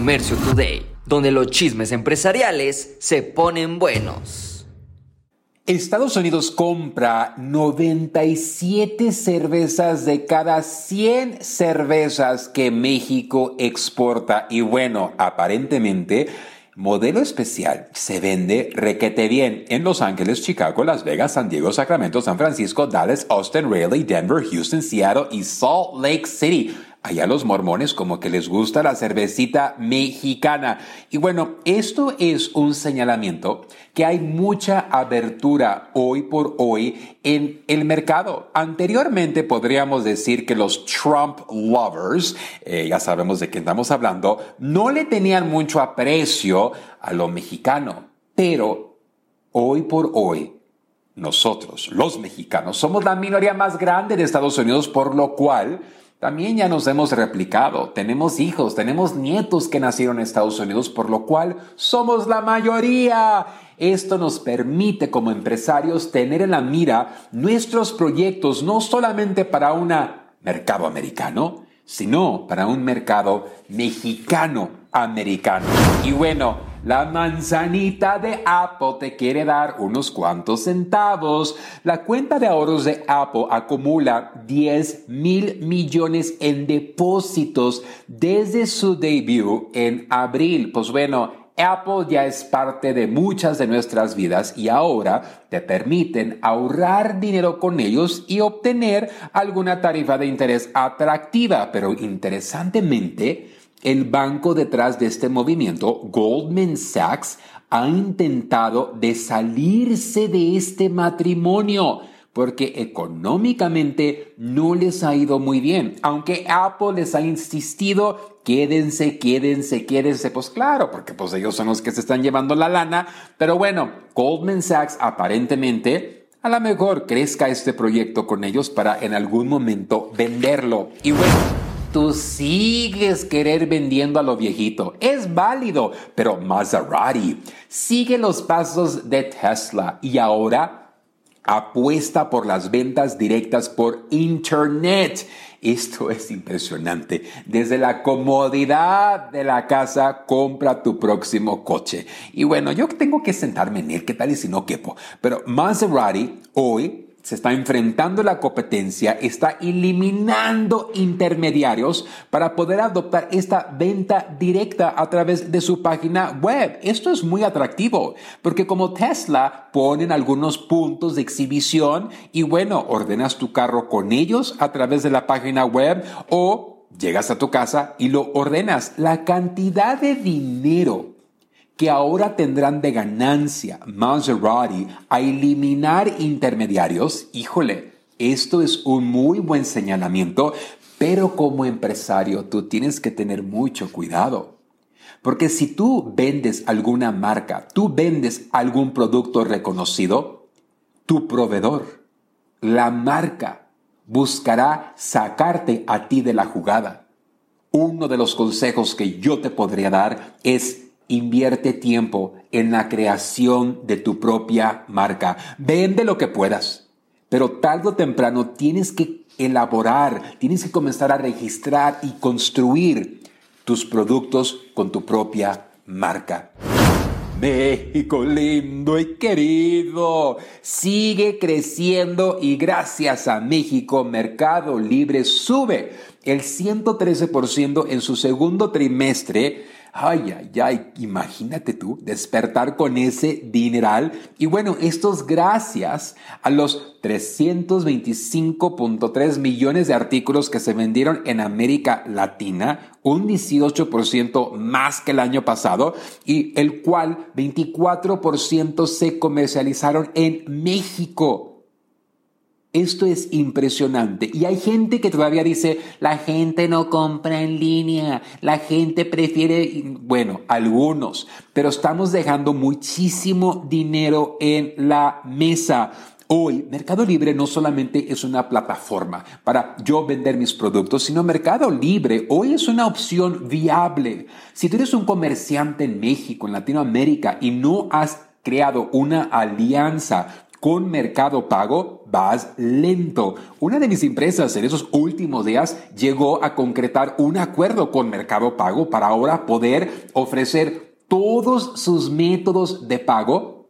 Comercio Today, donde los chismes empresariales se ponen buenos. Estados Unidos compra 97 cervezas de cada 100 cervezas que México exporta. Y bueno, aparentemente Modelo especial se vende requete bien en Los Ángeles, Chicago, Las Vegas, San Diego, Sacramento, San Francisco, Dallas, Austin, Raleigh, Denver, Houston, Seattle y Salt Lake City. Allá los mormones como que les gusta la cervecita mexicana. Y bueno, esto es un señalamiento que hay mucha abertura hoy por hoy en el mercado. Anteriormente podríamos decir que los Trump lovers, eh, ya sabemos de qué estamos hablando, no le tenían mucho aprecio a lo mexicano. Pero hoy por hoy, nosotros, los mexicanos, somos la minoría más grande de Estados Unidos, por lo cual también ya nos hemos replicado, tenemos hijos, tenemos nietos que nacieron en Estados Unidos, por lo cual somos la mayoría. Esto nos permite como empresarios tener en la mira nuestros proyectos no solamente para un mercado americano, sino para un mercado mexicano americano. Y bueno, la manzanita de Apple te quiere dar unos cuantos centavos. La cuenta de ahorros de Apple acumula 10 mil millones en depósitos desde su debut en abril. Pues bueno, Apple ya es parte de muchas de nuestras vidas y ahora te permiten ahorrar dinero con ellos y obtener alguna tarifa de interés atractiva. Pero interesantemente, el banco detrás de este movimiento, Goldman Sachs, ha intentado de salirse de este matrimonio porque económicamente no les ha ido muy bien. Aunque Apple les ha insistido, quédense, quédense, quédense, pues claro, porque pues ellos son los que se están llevando la lana. Pero bueno, Goldman Sachs aparentemente a lo mejor crezca este proyecto con ellos para en algún momento venderlo. Y bueno, Tú sigues querer vendiendo a lo viejito. Es válido, pero Maserati sigue los pasos de Tesla y ahora apuesta por las ventas directas por Internet. Esto es impresionante. Desde la comodidad de la casa, compra tu próximo coche. Y bueno, yo tengo que sentarme en él, ¿qué tal y si no quepo? Pero Maserati hoy se está enfrentando la competencia, está eliminando intermediarios para poder adoptar esta venta directa a través de su página web. Esto es muy atractivo porque como Tesla ponen algunos puntos de exhibición y bueno, ordenas tu carro con ellos a través de la página web o llegas a tu casa y lo ordenas. La cantidad de dinero que ahora tendrán de ganancia Maserati a eliminar intermediarios, híjole, esto es un muy buen señalamiento, pero como empresario tú tienes que tener mucho cuidado. Porque si tú vendes alguna marca, tú vendes algún producto reconocido, tu proveedor, la marca, buscará sacarte a ti de la jugada. Uno de los consejos que yo te podría dar es Invierte tiempo en la creación de tu propia marca. Vende lo que puedas, pero tarde o temprano tienes que elaborar, tienes que comenzar a registrar y construir tus productos con tu propia marca. México lindo y querido sigue creciendo y gracias a México Mercado Libre sube el 113% en su segundo trimestre Ay, ay, ay, imagínate tú despertar con ese dineral. Y bueno, esto es gracias a los 325.3 millones de artículos que se vendieron en América Latina, un 18% más que el año pasado, y el cual 24% se comercializaron en México. Esto es impresionante. Y hay gente que todavía dice, la gente no compra en línea, la gente prefiere, bueno, algunos, pero estamos dejando muchísimo dinero en la mesa. Hoy, Mercado Libre no solamente es una plataforma para yo vender mis productos, sino Mercado Libre hoy es una opción viable. Si tú eres un comerciante en México, en Latinoamérica, y no has creado una alianza con Mercado Pago, vas lento. Una de mis empresas en esos últimos días llegó a concretar un acuerdo con Mercado Pago para ahora poder ofrecer todos sus métodos de pago,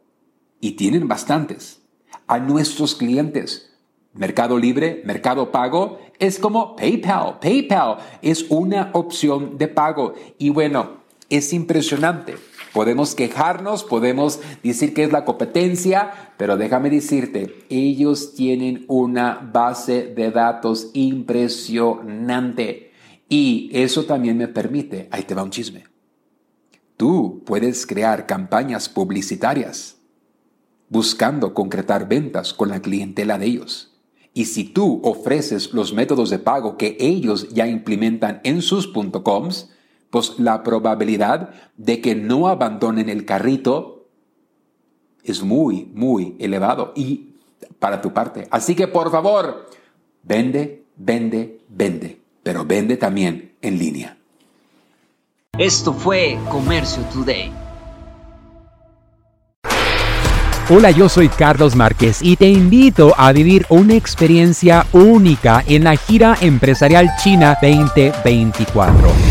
y tienen bastantes, a nuestros clientes. Mercado Libre, Mercado Pago, es como PayPal. PayPal es una opción de pago. Y bueno, es impresionante. Podemos quejarnos, podemos decir que es la competencia, pero déjame decirte, ellos tienen una base de datos impresionante. Y eso también me permite, ahí te va un chisme. Tú puedes crear campañas publicitarias buscando concretar ventas con la clientela de ellos. Y si tú ofreces los métodos de pago que ellos ya implementan en sus .coms, pues la probabilidad de que no abandonen el carrito es muy, muy elevado y para tu parte. Así que por favor, vende, vende, vende, pero vende también en línea. Esto fue Comercio Today. Hola, yo soy Carlos Márquez y te invito a vivir una experiencia única en la gira empresarial China 2024